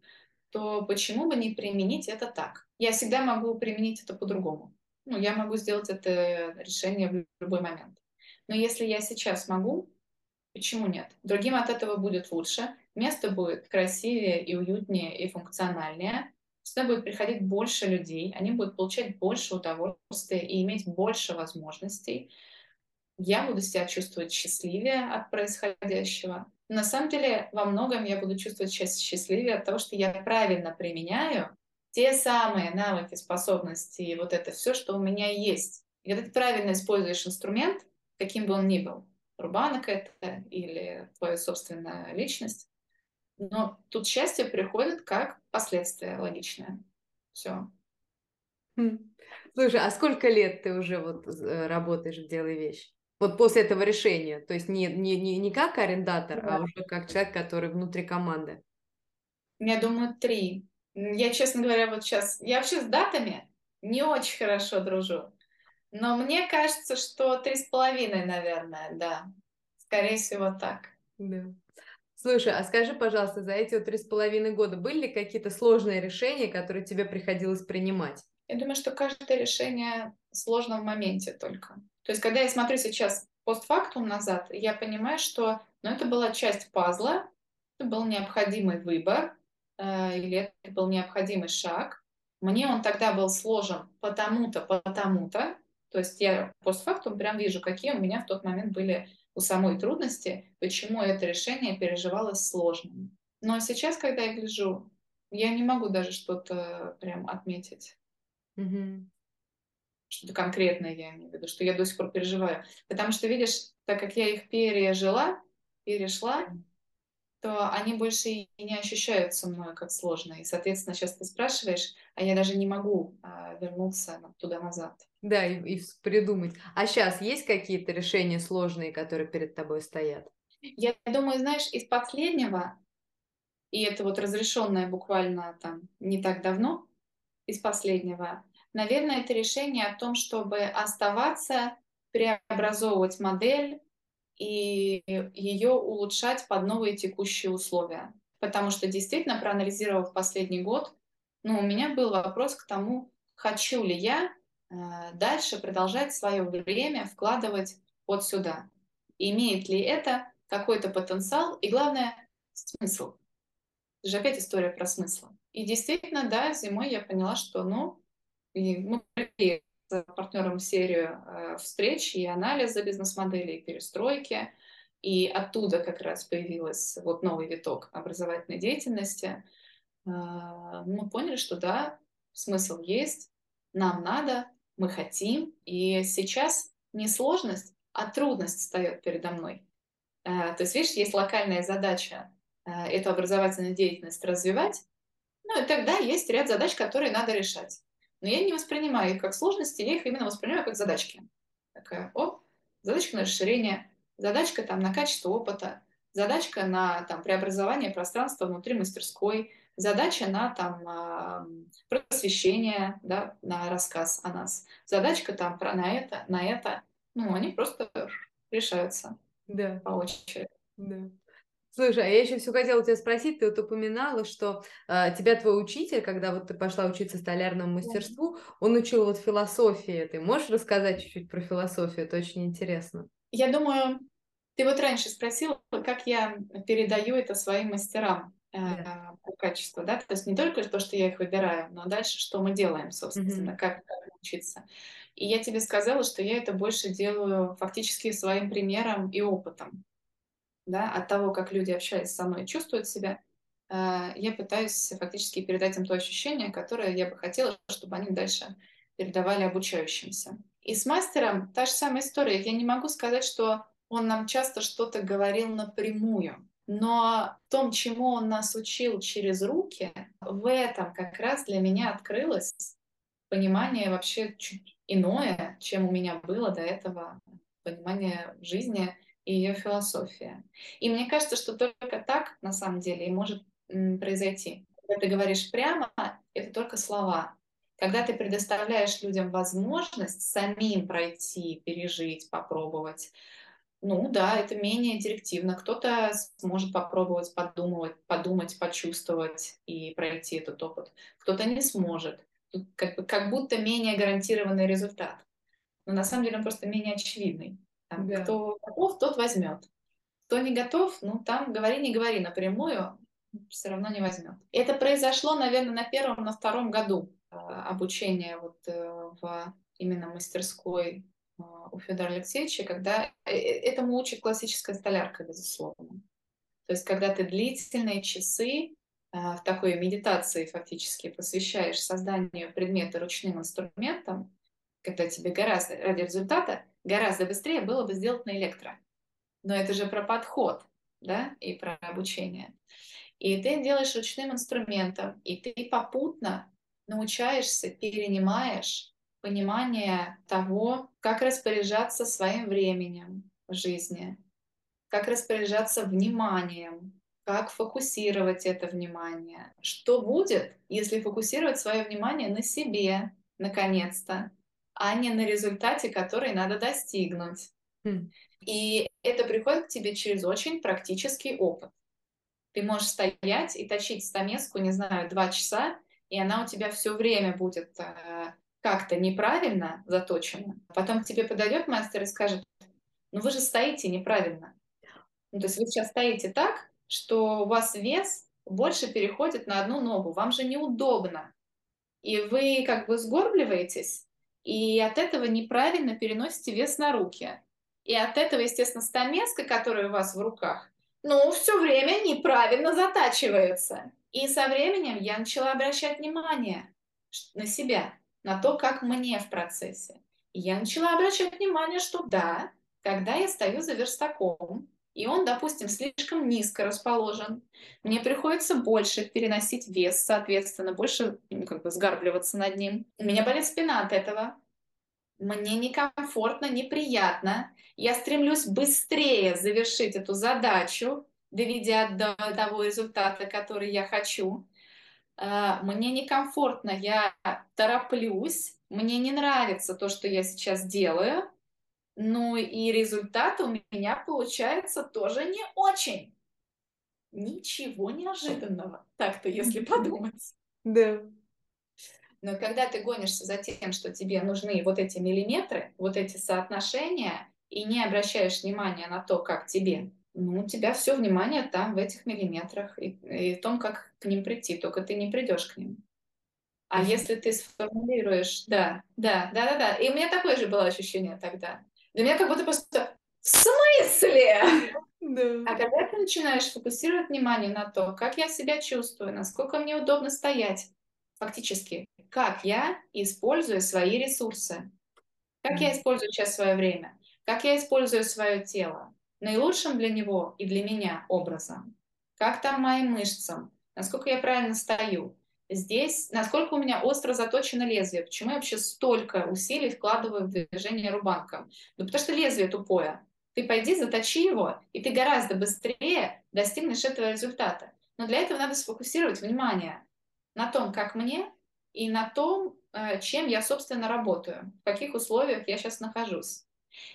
то почему бы не применить это так? Я всегда могу применить это по-другому. Ну, я могу сделать это решение в любой момент. Но если я сейчас могу, почему нет? Другим от этого будет лучше, место будет красивее и уютнее и функциональнее, сюда будет приходить больше людей, они будут получать больше удовольствия и иметь больше возможностей. Я буду себя чувствовать счастливее от происходящего. На самом деле, во многом я буду чувствовать себя счастливее от того, что я правильно применяю те самые навыки, способности и вот это все, что у меня есть. И когда ты правильно используешь инструмент, каким бы он ни был, рубанок это или твоя собственная личность, но тут счастье приходит как последствие логичное. Все. Хм. Слушай, а сколько лет ты уже вот э, работаешь в «Делай вещь»? Вот после этого решения, то есть не, не, не, не как арендатор, а да. а уже как человек, который внутри команды. Я думаю, три. Я, честно говоря, вот сейчас... Я вообще с датами не очень хорошо дружу. Но мне кажется, что три с половиной, наверное, да. Скорее всего, так. Да. Слушай, а скажи, пожалуйста, за эти вот три с половиной года были ли какие-то сложные решения, которые тебе приходилось принимать? Я думаю, что каждое решение сложно в моменте только. То есть, когда я смотрю сейчас постфактум назад, я понимаю, что ну, это была часть пазла, это был необходимый выбор, э, или это был необходимый шаг. Мне он тогда был сложен потому-то, потому-то. То есть я постфактум прям вижу, какие у меня в тот момент были у самой трудности, почему это решение переживалось сложным. Но сейчас, когда я гляжу, я не могу даже что-то прям отметить. Угу что-то конкретное я имею в виду, что я до сих пор переживаю. Потому что, видишь, так как я их пережила, перешла, то они больше и не ощущаются мной как сложные. И, соответственно, сейчас ты спрашиваешь, а я даже не могу а, вернуться туда-назад. Да, и, и придумать. А сейчас есть какие-то решения сложные, которые перед тобой стоят? Я думаю, знаешь, из последнего, и это вот разрешенное буквально там не так давно, из последнего, Наверное, это решение о том, чтобы оставаться, преобразовывать модель и ее улучшать под новые текущие условия. Потому что действительно, проанализировав последний год, ну, у меня был вопрос к тому, хочу ли я э, дальше продолжать свое время вкладывать вот сюда. Имеет ли это какой-то потенциал и, главное, смысл. Это же опять история про смысл. И действительно, да, зимой я поняла, что, ну, мы партнером серию э, встреч и анализа бизнес-модели, и перестройки. И оттуда как раз появился вот новый виток образовательной деятельности. Э, мы поняли, что да, смысл есть, нам надо, мы хотим. И сейчас не сложность, а трудность встает передо мной. Э, то есть, видишь, есть локальная задача эту образовательную деятельность развивать, ну и тогда есть ряд задач, которые надо решать. Но я не воспринимаю их как сложности, я их именно воспринимаю как задачки. Такая, о, задачка на расширение, задачка там на качество опыта, задачка на там, преобразование пространства внутри мастерской, задача на там, просвещение, да, на рассказ о нас, задачка там про на это, на это. Ну, они просто решаются да. по очереди. Да. Слушай, а я еще все хотела тебя спросить, ты вот упоминала, что э, тебя твой учитель, когда вот ты пошла учиться столярному мастерству, он учил вот философии. Ты можешь рассказать чуть-чуть про философию? Это очень интересно. Я думаю, ты вот раньше спросила, как я передаю это своим мастерам э, yeah. качество, да, то есть не только то, что я их выбираю, но дальше, что мы делаем, собственно, mm-hmm. как, как учиться. И я тебе сказала, что я это больше делаю фактически своим примером и опытом. Да, от того, как люди общаются со мной, чувствуют себя, э, я пытаюсь фактически передать им то ощущение, которое я бы хотела, чтобы они дальше передавали обучающимся. И с мастером та же самая история. Я не могу сказать, что он нам часто что-то говорил напрямую. Но в том, чему он нас учил через руки, в этом как раз для меня открылось понимание вообще чуть иное, чем у меня было до этого, понимание жизни и ее философия. И мне кажется, что только так на самом деле и может произойти. Когда ты говоришь прямо, это только слова. Когда ты предоставляешь людям возможность самим пройти, пережить, попробовать, ну да, это менее директивно. Кто-то сможет попробовать подумать, подумать, почувствовать и пройти этот опыт. Кто-то не сможет как, как будто менее гарантированный результат. Но на самом деле он просто менее очевидный. Там, да. Кто готов, тот возьмет. Кто не готов, ну там говори, не говори напрямую, все равно не возьмет. Это произошло, наверное, на первом, на втором году э, обучения вот э, в именно мастерской э, у Федора Алексеевича, когда э, э, этому учит классическая столярка, безусловно. То есть, когда ты длительные часы а, в такой медитации фактически посвящаешь созданию предмета ручным инструментом, когда тебе гораздо, ради результата, гораздо быстрее было бы сделать на электро. Но это же про подход, да, и про обучение. И ты делаешь ручным инструментом, и ты попутно научаешься, перенимаешь понимание того, как распоряжаться своим временем в жизни, как распоряжаться вниманием, как фокусировать это внимание. Что будет, если фокусировать свое внимание на себе, наконец-то, а не на результате, который надо достигнуть. Mm. И это приходит к тебе через очень практический опыт. Ты можешь стоять и точить стамеску, не знаю, два часа, и она у тебя все время будет э, как-то неправильно заточена. Потом к тебе подойдет мастер и скажет, ну вы же стоите неправильно. Ну, то есть вы сейчас стоите так, что у вас вес больше переходит на одну ногу. Вам же неудобно. И вы как бы сгорбливаетесь, и от этого неправильно переносите вес на руки. И от этого, естественно, стамеска, которая у вас в руках, ну, все время неправильно затачивается. И со временем я начала обращать внимание на себя, на то, как мне в процессе. И я начала обращать внимание, что да, когда я стою за верстаком, и он, допустим, слишком низко расположен, мне приходится больше переносить вес, соответственно, больше ну, как бы сгарбливаться над ним. У меня болит спина от этого. Мне некомфортно, неприятно. Я стремлюсь быстрее завершить эту задачу, доведя до того результата, который я хочу. А, мне некомфортно, я тороплюсь, мне не нравится то, что я сейчас делаю, ну и результат у меня получается тоже не очень. Ничего неожиданного, так-то, если подумать. Да. Но когда ты гонишься за тем, что тебе нужны вот эти миллиметры, вот эти соотношения, и не обращаешь внимания на то, как тебе, ну, у тебя все внимание там, в этих миллиметрах, и, и в том, как к ним прийти, только ты не придешь к ним. А если ты сформулируешь, да, да, да, да, да. И у меня такое же было ощущение тогда. Для меня как будто просто в смысле? Да. А когда ты начинаешь фокусировать внимание на то, как я себя чувствую, насколько мне удобно стоять, фактически, как я использую свои ресурсы, как я использую сейчас свое время, как я использую свое тело, наилучшим для него и для меня образом, как там моим мышцам, насколько я правильно стою, Здесь, насколько у меня остро заточено лезвие, почему я вообще столько усилий вкладываю в движение рубанком? Ну, потому что лезвие тупое. Ты пойди, заточи его, и ты гораздо быстрее достигнешь этого результата. Но для этого надо сфокусировать внимание на том, как мне, и на том, э, чем я, собственно, работаю, в каких условиях я сейчас нахожусь.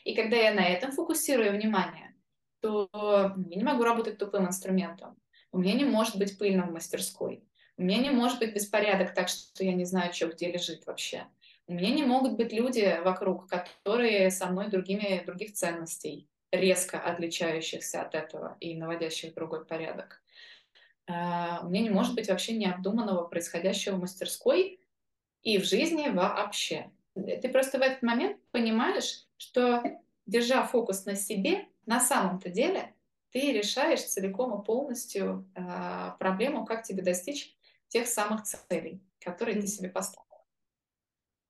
И когда я на этом фокусирую внимание, что я не могу работать тупым инструментом. У меня не может быть пыльно в мастерской. У меня не может быть беспорядок так, что я не знаю, что где лежит вообще. У меня не могут быть люди вокруг, которые со мной другими, других ценностей, резко отличающихся от этого и наводящих другой порядок. А, у меня не может быть вообще необдуманного происходящего в мастерской и в жизни вообще. Ты просто в этот момент понимаешь, что, держа фокус на себе, на самом-то деле ты решаешь целиком и полностью э, проблему, как тебе достичь тех самых целей, которые ты себе поставил.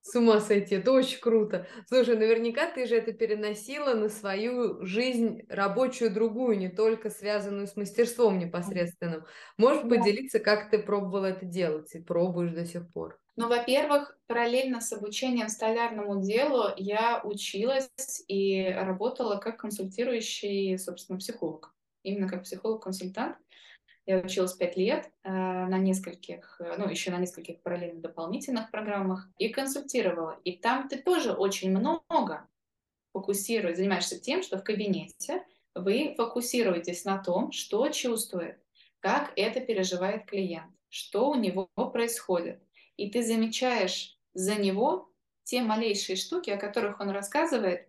С ума сойти, это очень круто. Слушай, наверняка ты же это переносила на свою жизнь рабочую другую, не только связанную с мастерством непосредственным. Можешь да. поделиться, как ты пробовала это делать и пробуешь до сих пор? Ну, во-первых, параллельно с обучением столярному делу я училась и работала как консультирующий, собственно, психолог. Именно как психолог-консультант. Я училась пять лет э, на нескольких, э, ну, еще на нескольких параллельно дополнительных программах и консультировала. И там ты тоже очень много фокусируешь, занимаешься тем, что в кабинете вы фокусируетесь на том, что чувствует, как это переживает клиент, что у него происходит. И ты замечаешь за него те малейшие штуки, о которых он рассказывает,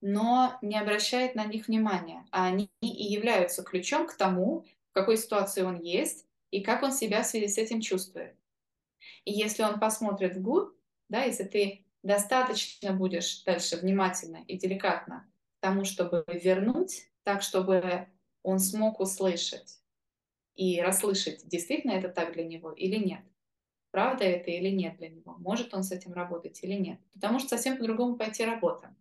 но не обращает на них внимания. А они и являются ключом к тому, в какой ситуации он есть и как он себя в связи с этим чувствует. И если он посмотрит вглубь, да, если ты достаточно будешь дальше внимательно и деликатно к тому, чтобы вернуть, так, чтобы он смог услышать и расслышать, действительно это так для него или нет. Правда это или нет для него? Может он с этим работать или нет? Потому что совсем по-другому пойти работа.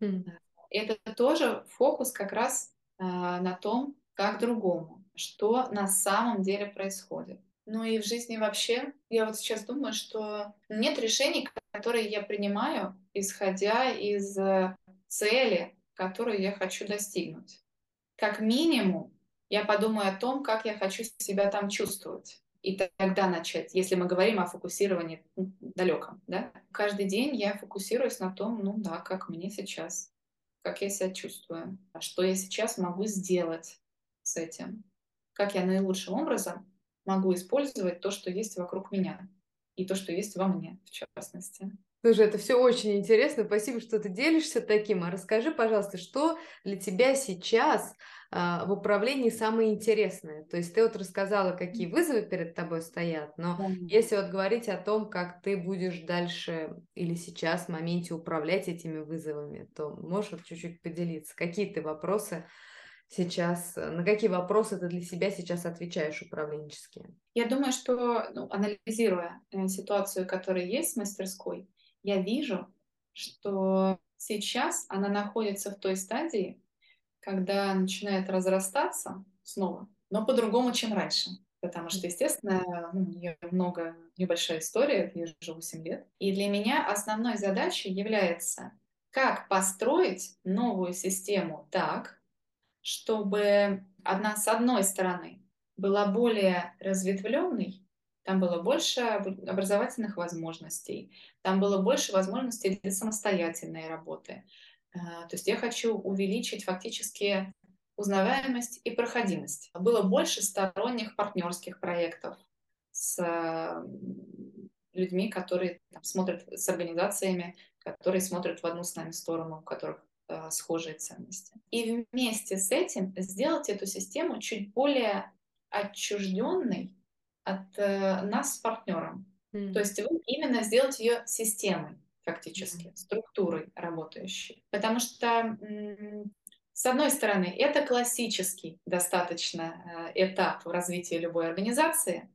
Mm. Это тоже фокус как раз э, на том, как другому что на самом деле происходит. Ну и в жизни вообще, я вот сейчас думаю, что нет решений, которые я принимаю, исходя из э, цели, которую я хочу достигнуть. Как минимум, я подумаю о том, как я хочу себя там чувствовать. И тогда начать, если мы говорим о фокусировании далеком. Да? Каждый день я фокусируюсь на том, ну да, как мне сейчас, как я себя чувствую, а что я сейчас могу сделать с этим как я наилучшим образом могу использовать то, что есть вокруг меня и то, что есть во мне, в частности. Слушай, это все очень интересно. Спасибо, что ты делишься таким. А расскажи, пожалуйста, что для тебя сейчас а, в управлении самое интересное? То есть ты вот рассказала, какие вызовы перед тобой стоят, но да. если вот говорить о том, как ты будешь дальше или сейчас в моменте управлять этими вызовами, то можешь вот чуть-чуть поделиться, какие ты вопросы сейчас, э, на какие вопросы ты для себя сейчас отвечаешь управленческие? Я думаю, что, ну, анализируя э, ситуацию, которая есть в мастерской, я вижу, что сейчас она находится в той стадии, когда начинает разрастаться снова, но по-другому, чем раньше. Потому что, естественно, ну, я много, небольшая история, я живу 7 лет. И для меня основной задачей является, как построить новую систему так, чтобы одна с одной стороны была более разветвленной, там было больше образовательных возможностей, там было больше возможностей для самостоятельной работы. А, то есть я хочу увеличить фактически узнаваемость и проходимость. Было больше сторонних партнерских проектов с людьми, которые там, смотрят, с организациями, которые смотрят в одну с нами сторону, у которых э, схожие ценности. И вместе с этим сделать эту систему чуть более отчужденной от э, нас с партнером. Mm. То есть вы именно сделать ее системой фактически, mm. структурой работающей. Потому что с одной стороны, это классический достаточно э, этап в развитии любой организации,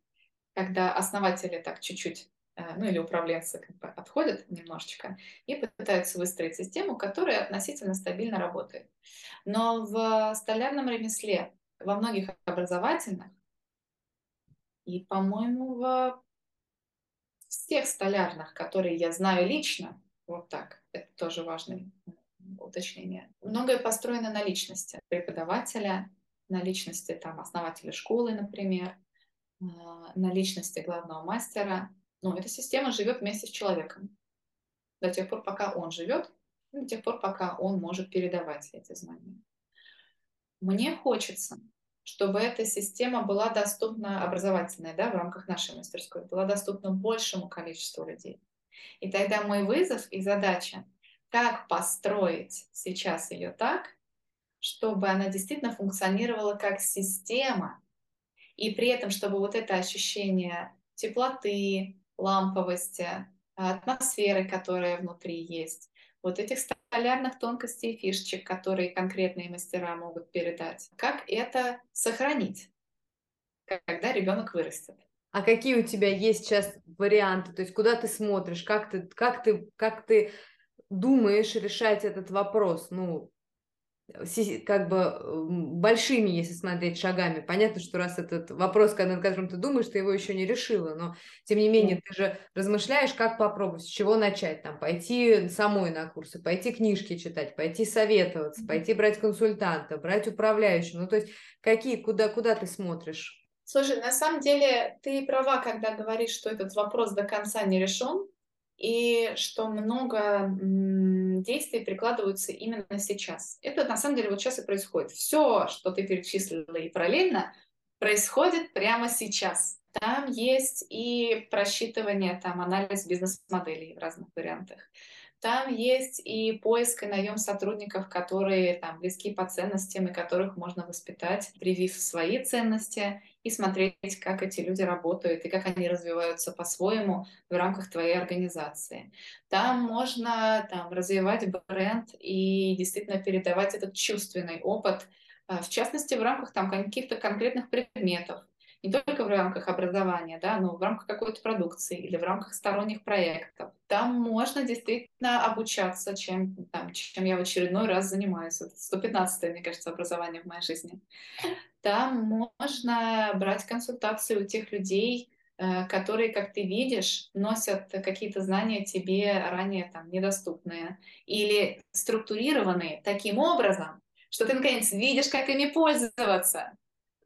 когда основатели так чуть-чуть ну или управленцы как бы отходят немножечко и пытаются выстроить систему, которая относительно стабильно работает. Но в столярном ремесле, во многих образовательных и, по-моему, во всех столярных, которые я знаю лично, вот так, это тоже важное уточнение, многое построено на личности преподавателя, на личности там, основателя школы, например, э, на личности главного мастера, ну, эта система живет вместе с человеком до тех пор, пока он живет, до тех пор, пока он может передавать эти знания. Мне хочется, чтобы эта система была доступна, образовательная, да, в рамках нашей мастерской, была доступна большему количеству людей. И тогда мой вызов и задача, как построить сейчас ее так, чтобы она действительно функционировала как система, и при этом, чтобы вот это ощущение теплоты, ламповости, атмосферы, которая внутри есть, вот этих столярных тонкостей и фишечек, которые конкретные мастера могут передать, как это сохранить, когда ребенок вырастет. А какие у тебя есть сейчас варианты? То есть куда ты смотришь, как ты, как ты, как ты думаешь решать этот вопрос? Ну, как бы большими, если смотреть шагами. Понятно, что раз этот вопрос, над которым ты думаешь, ты его еще не решила, но тем не менее ты же размышляешь, как попробовать, с чего начать, там, пойти самой на курсы, пойти книжки читать, пойти советоваться, пойти брать консультанта, брать управляющего, ну то есть какие, куда, куда ты смотришь? Слушай, на самом деле ты права, когда говоришь, что этот вопрос до конца не решен, и что много действий прикладываются именно сейчас. Это на самом деле вот сейчас и происходит. Все, что ты перечислила и параллельно, происходит прямо сейчас. Там есть и просчитывание, там анализ бизнес-моделей в разных вариантах. Там есть и поиск и наем сотрудников, которые там близки по ценностям и которых можно воспитать, привив свои ценности и смотреть, как эти люди работают и как они развиваются по-своему в рамках твоей организации. Там можно там, развивать бренд и действительно передавать этот чувственный опыт, а, в частности, в рамках там, каких-то конкретных предметов не только в рамках образования, да, но в рамках какой-то продукции или в рамках сторонних проектов. Там можно действительно обучаться, чем, там, чем я в очередной раз занимаюсь. Это 115 мне кажется, образование в моей жизни. Там можно брать консультации у тех людей, э, которые, как ты видишь, носят какие-то знания тебе ранее там недоступные или структурированные таким образом, что ты наконец видишь, как ими пользоваться.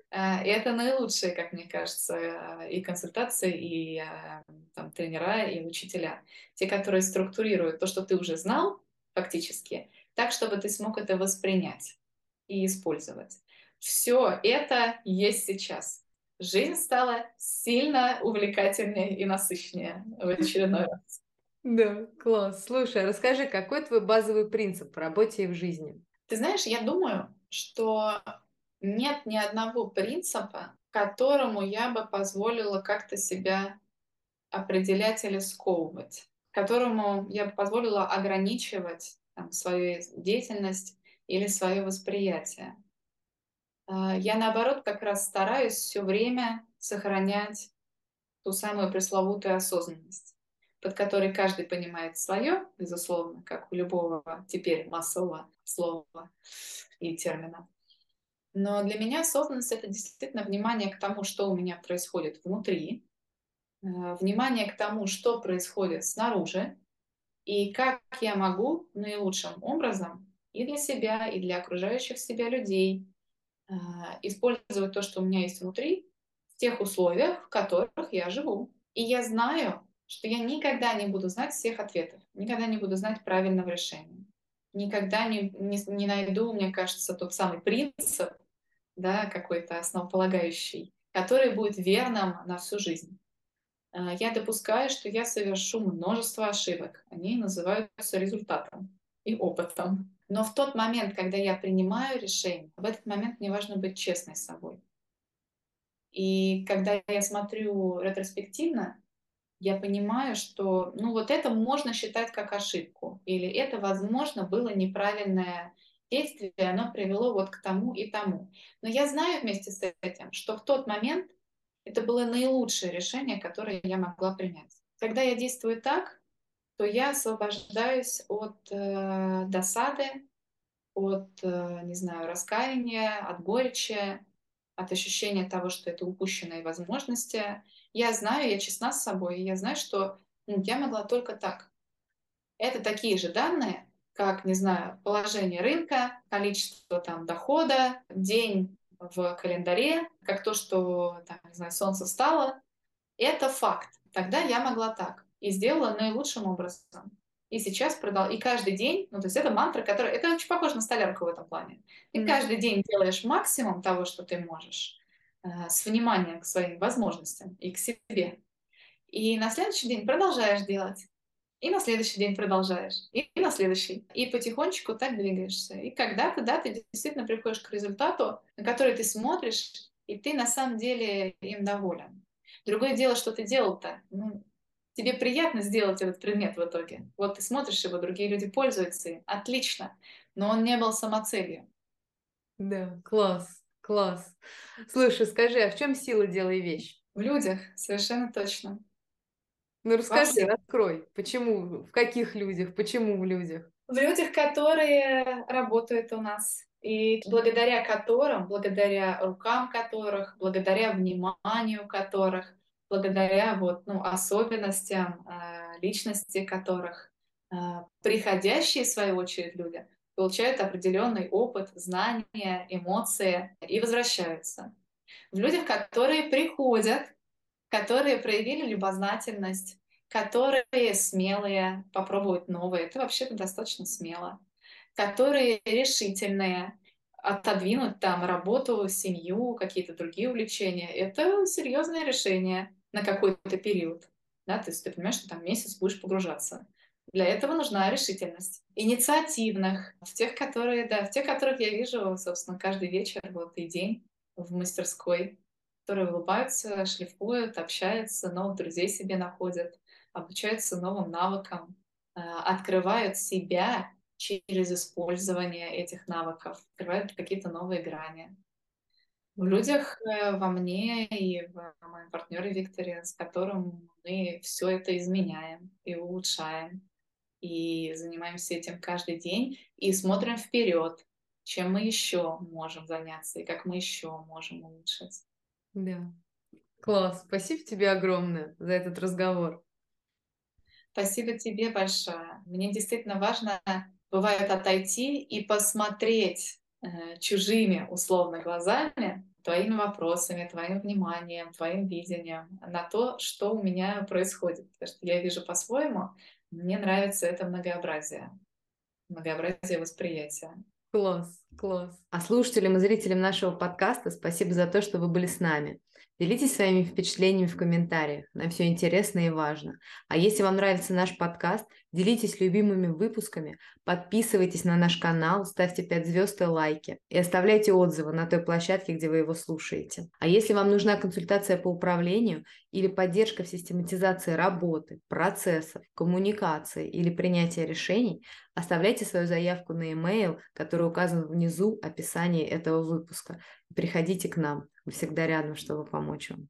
А, и это наилучшие, как мне кажется, и консультации, и а, там, тренера, и учителя. Те, которые структурируют то, что ты уже знал фактически, так, чтобы ты смог это воспринять и использовать. Все это есть сейчас. Жизнь стала сильно увлекательнее и насыщеннее в очередной раз. Да, класс. Слушай, а расскажи, какой твой базовый принцип в работе и в жизни? Ты знаешь, я думаю, что нет ни одного принципа, которому я бы позволила как-то себя определять или сковывать, которому я бы позволила ограничивать там, свою деятельность или свое восприятие. А, я, наоборот, как раз стараюсь все время сохранять ту самую пресловутую осознанность, под которой каждый понимает свое, безусловно, как у любого теперь массового слова и термина. Но для меня осознанность — это действительно внимание к тому, что у меня происходит внутри, э, внимание к тому, что происходит снаружи, и как я могу наилучшим образом и для себя, и для окружающих себя людей э, использовать то, что у меня есть внутри, в тех условиях, в которых я живу. И я знаю, что я никогда не буду знать всех ответов, никогда не буду знать правильного решения. Никогда не, не, не найду, мне кажется, тот самый принцип, да, какой-то основополагающий, который будет верным на всю жизнь. А, я допускаю, что я совершу множество ошибок. Они называются результатом и опытом. Но в тот момент, когда я принимаю решение, в этот момент мне важно быть честной с собой. И когда я смотрю ретроспективно, я понимаю, что ну вот это можно считать как ошибку, или это, возможно, было неправильное действие, оно привело вот к тому и тому. Но я знаю вместе с этим, что в тот момент это было наилучшее решение, которое я могла принять. Когда я действую так, то я освобождаюсь от э, досады, от, э, не знаю, раскаяния, от горечи, от ощущения того, что это упущенные возможности. Я знаю, я честна с собой, я знаю, что ну, я могла только так. Это такие же данные, как, не знаю, положение рынка, количество там дохода, день в календаре, как то, что, там, не знаю, солнце встало. Это факт. Тогда я могла так. И сделала наилучшим образом. и сейчас продал, и каждый день, ну, то есть это мантра, которая, это очень похоже на столярку в этом плане. И mm. каждый день делаешь максимум того, что ты можешь, э, с вниманием к своим возможностям и к себе. И на следующий день продолжаешь делать. И на следующий день продолжаешь. И на следующий. И потихонечку так двигаешься. И когда-то, да, ты действительно приходишь к результату, на который ты смотришь, и ты на самом деле им доволен. Другое дело, что ты делал-то. Ну, тебе приятно сделать этот предмет в итоге. Вот ты смотришь его, другие люди пользуются им. Отлично. Но он не был самоцелью. Да, класс, класс. Слушай, скажи, а в чем сила делай вещь? В людях, совершенно точно. Ну расскажи, раскрой, почему, в каких людях, почему в людях? В людях, которые работают у нас, и благодаря которым, благодаря рукам которых, благодаря вниманию которых, благодаря вот, ну, особенностям э, личности которых, э, приходящие, в свою очередь, люди получают определенный опыт, знания, эмоции и возвращаются. В людях, которые приходят которые проявили любознательность, которые смелые, попробовать новое. Это вообще-то достаточно смело. Которые решительные, отодвинуть там работу, семью, какие-то другие увлечения. Это серьезное решение на какой-то период. Да, то есть ты понимаешь, что там месяц будешь погружаться. Для этого нужна решительность. Инициативных, в тех, которые, да, в тех, которых я вижу, собственно, каждый вечер, вот и день в мастерской которые улыбаются, шлифуют, общаются, новых друзей себе находят, обучаются новым навыкам, э, открывают себя через использование этих навыков, открывают какие-то новые грани. В людях, э, во мне и в моем партнере Викторе, с которым мы все это изменяем и улучшаем, и занимаемся этим каждый день, и смотрим вперед, чем мы еще можем заняться и как мы еще можем улучшить. Да. Класс. Спасибо тебе огромное за этот разговор. Спасибо тебе большое. Мне действительно важно, бывает, отойти и посмотреть э, чужими, условно, глазами, твоими вопросами, твоим вниманием, твоим видением на то, что у меня происходит. Потому что я вижу по-своему, мне нравится это многообразие, многообразие восприятия. Класс, класс. А слушателям и зрителям нашего подкаста спасибо за то, что вы были с нами. Делитесь своими впечатлениями в комментариях. Нам все интересно и важно. А если вам нравится наш подкаст, делитесь любимыми выпусками, подписывайтесь на наш канал, ставьте 5 звезд и лайки и оставляйте отзывы на той площадке, где вы его слушаете. А если вам нужна консультация по управлению или поддержка в систематизации работы, процессов, коммуникации или принятия решений, оставляйте свою заявку на e-mail, который указан внизу описании этого выпуска. Приходите к нам. Мы всегда рядом, чтобы помочь вам.